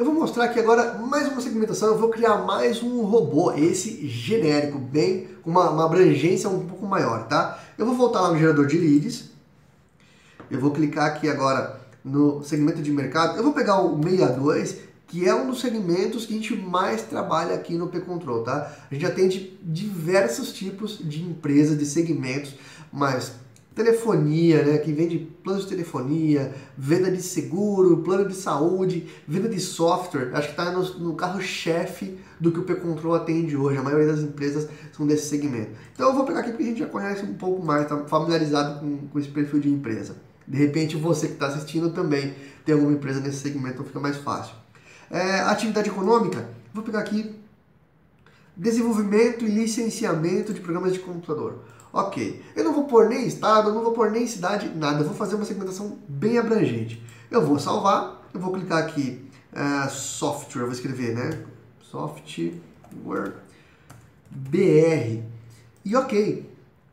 Eu vou mostrar aqui agora mais uma segmentação, eu vou criar mais um robô, esse genérico, bem com uma, uma abrangência um pouco maior, tá? Eu vou voltar lá no gerador de leads, eu vou clicar aqui agora no segmento de mercado, eu vou pegar o 62, que é um dos segmentos que a gente mais trabalha aqui no P-Control, tá? A gente atende diversos tipos de empresas, de segmentos, mas telefonia, né, que vende planos de telefonia, venda de seguro, plano de saúde, venda de software, acho que está no, no carro-chefe do que o P-Control atende hoje. A maioria das empresas são desse segmento. Então eu vou pegar aqui porque a gente já conhece um pouco mais, está familiarizado com, com esse perfil de empresa. De repente você que está assistindo também tem alguma empresa nesse segmento, então fica mais fácil. É, atividade econômica, vou pegar aqui desenvolvimento e licenciamento de programas de computador. Ok, eu não vou pôr nem estado, não vou pôr nem cidade, nada. Eu vou fazer uma segmentação bem abrangente. Eu vou salvar, eu vou clicar aqui, uh, software, vou escrever, né? Software BR. E ok,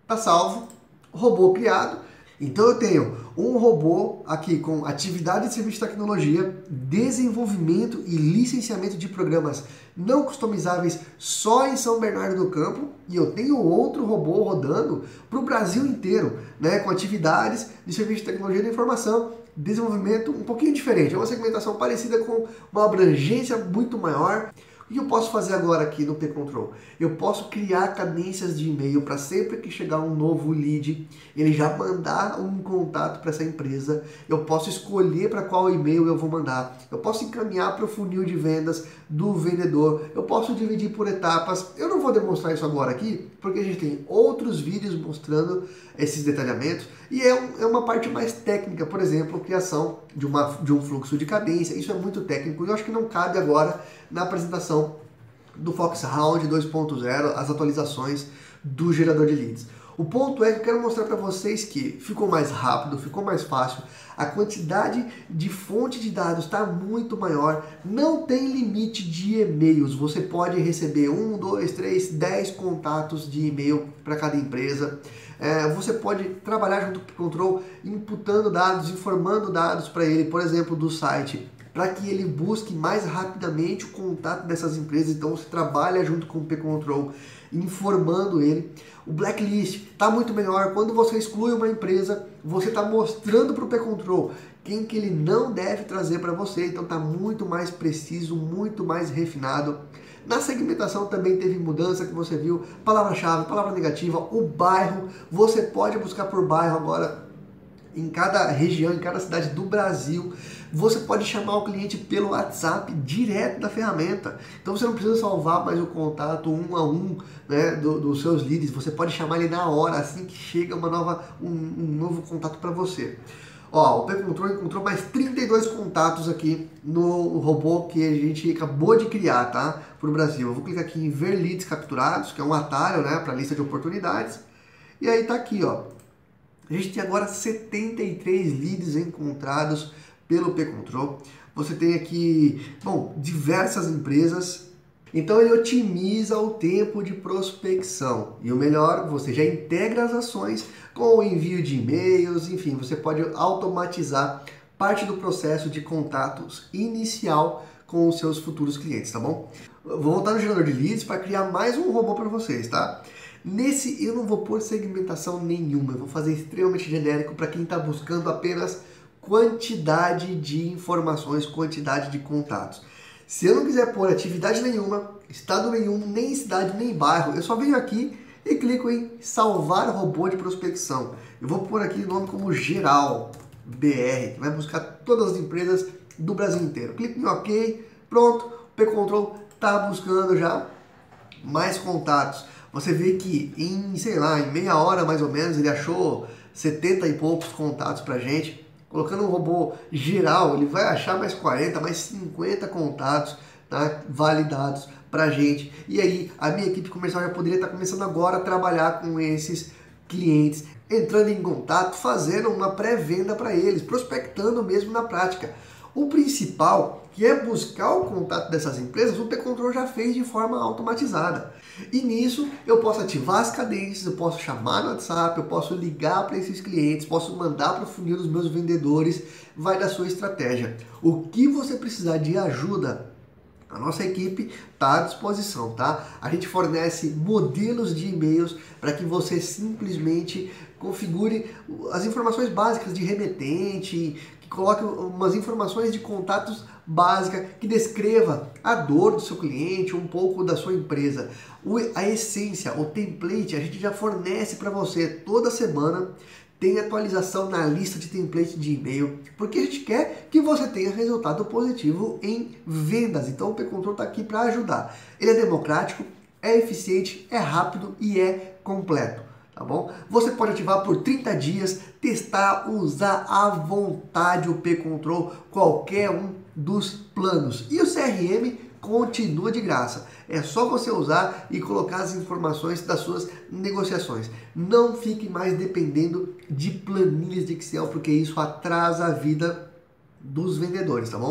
tá salvo, robô criado. Então eu tenho um robô aqui com atividade de serviço de tecnologia, desenvolvimento e licenciamento de programas não customizáveis só em São Bernardo do Campo e eu tenho outro robô rodando para o Brasil inteiro, né, com atividades de serviço de tecnologia da informação, desenvolvimento um pouquinho diferente, é uma segmentação parecida com uma abrangência muito maior. O que eu posso fazer agora aqui no P-Control? Eu posso criar cadências de e-mail para sempre que chegar um novo lead, ele já mandar um contato para essa empresa. Eu posso escolher para qual e-mail eu vou mandar. Eu posso encaminhar para o funil de vendas do vendedor. Eu posso dividir por etapas. Eu não vou demonstrar isso agora aqui, porque a gente tem outros vídeos mostrando esses detalhamentos e é, um, é uma parte mais técnica, por exemplo, criação de, uma, de um fluxo de cadência. Isso é muito técnico e eu acho que não cabe agora na apresentação do Foxhound 2.0, as atualizações do gerador de leads. O ponto é que eu quero mostrar para vocês que ficou mais rápido, ficou mais fácil, a quantidade de fonte de dados está muito maior, não tem limite de e-mails, você pode receber um, dois, três, dez contatos de e-mail para cada empresa. É, você pode trabalhar junto com o Control, imputando dados, informando dados para ele, por exemplo, do site para que ele busque mais rapidamente o contato dessas empresas. Então você trabalha junto com o P-Control, informando ele. O blacklist está muito melhor. Quando você exclui uma empresa, você está mostrando para o P-Control quem que ele não deve trazer para você. Então está muito mais preciso, muito mais refinado. Na segmentação também teve mudança que você viu, palavra-chave, palavra negativa, o bairro, você pode buscar por bairro agora em cada região, em cada cidade do Brasil. Você pode chamar o cliente pelo WhatsApp direto da ferramenta. Então você não precisa salvar mais o contato um a um né, do, dos seus leads. Você pode chamar ele na hora, assim que chega uma nova, um, um novo contato para você. Ó, o P-Control encontrou mais 32 contatos aqui no robô que a gente acabou de criar, tá? Para o Brasil. Eu vou clicar aqui em ver leads capturados, que é um atalho, né, para lista de oportunidades. E aí tá aqui, ó. A gente tem agora 73 leads encontrados pelo P-Control. Você tem aqui, bom, diversas empresas. Então ele otimiza o tempo de prospecção. E o melhor, você já integra as ações com o envio de e-mails, enfim, você pode automatizar parte do processo de contatos inicial com os seus futuros clientes, tá bom? Vou voltar no gerador de leads para criar mais um robô para vocês, tá? Nesse eu não vou pôr segmentação nenhuma, eu vou fazer extremamente genérico para quem está buscando apenas quantidade de informações, quantidade de contatos. Se eu não quiser pôr atividade nenhuma, estado nenhum, nem cidade, nem bairro, eu só venho aqui e clico em salvar robô de prospecção. Eu vou pôr aqui o nome como geral BR, que vai buscar todas as empresas do Brasil inteiro. Clico em OK, pronto, o P-Control está buscando já mais contatos. Você vê que em, sei lá, em meia hora mais ou menos, ele achou 70 e poucos contatos pra gente. Colocando um robô geral, ele vai achar mais 40, mais 50 contatos tá, validados para gente. E aí, a minha equipe comercial já poderia estar começando agora a trabalhar com esses clientes, entrando em contato, fazendo uma pré-venda para eles, prospectando mesmo na prática. O principal, que é buscar o contato dessas empresas, o P-Control já fez de forma automatizada. E nisso eu posso ativar as cadências, eu posso chamar no WhatsApp, eu posso ligar para esses clientes, posso mandar para o funil dos meus vendedores, vai da sua estratégia. O que você precisar de ajuda a nossa equipe está à disposição, tá? A gente fornece modelos de e-mails para que você simplesmente configure as informações básicas de remetente, que coloque umas informações de contatos básicas, que descreva a dor do seu cliente, um pouco da sua empresa. a essência, o template, a gente já fornece para você toda semana tem atualização na lista de template de e-mail, porque a gente quer que você tenha resultado positivo em vendas. Então o P-Control está aqui para ajudar. Ele é democrático, é eficiente, é rápido e é completo. Tá bom? Você pode ativar por 30 dias, testar, usar à vontade o P-Control, qualquer um dos planos. E o CRM continua de graça. É só você usar e colocar as informações das suas negociações. Não fique mais dependendo de planilhas de Excel, porque isso atrasa a vida dos vendedores, tá bom?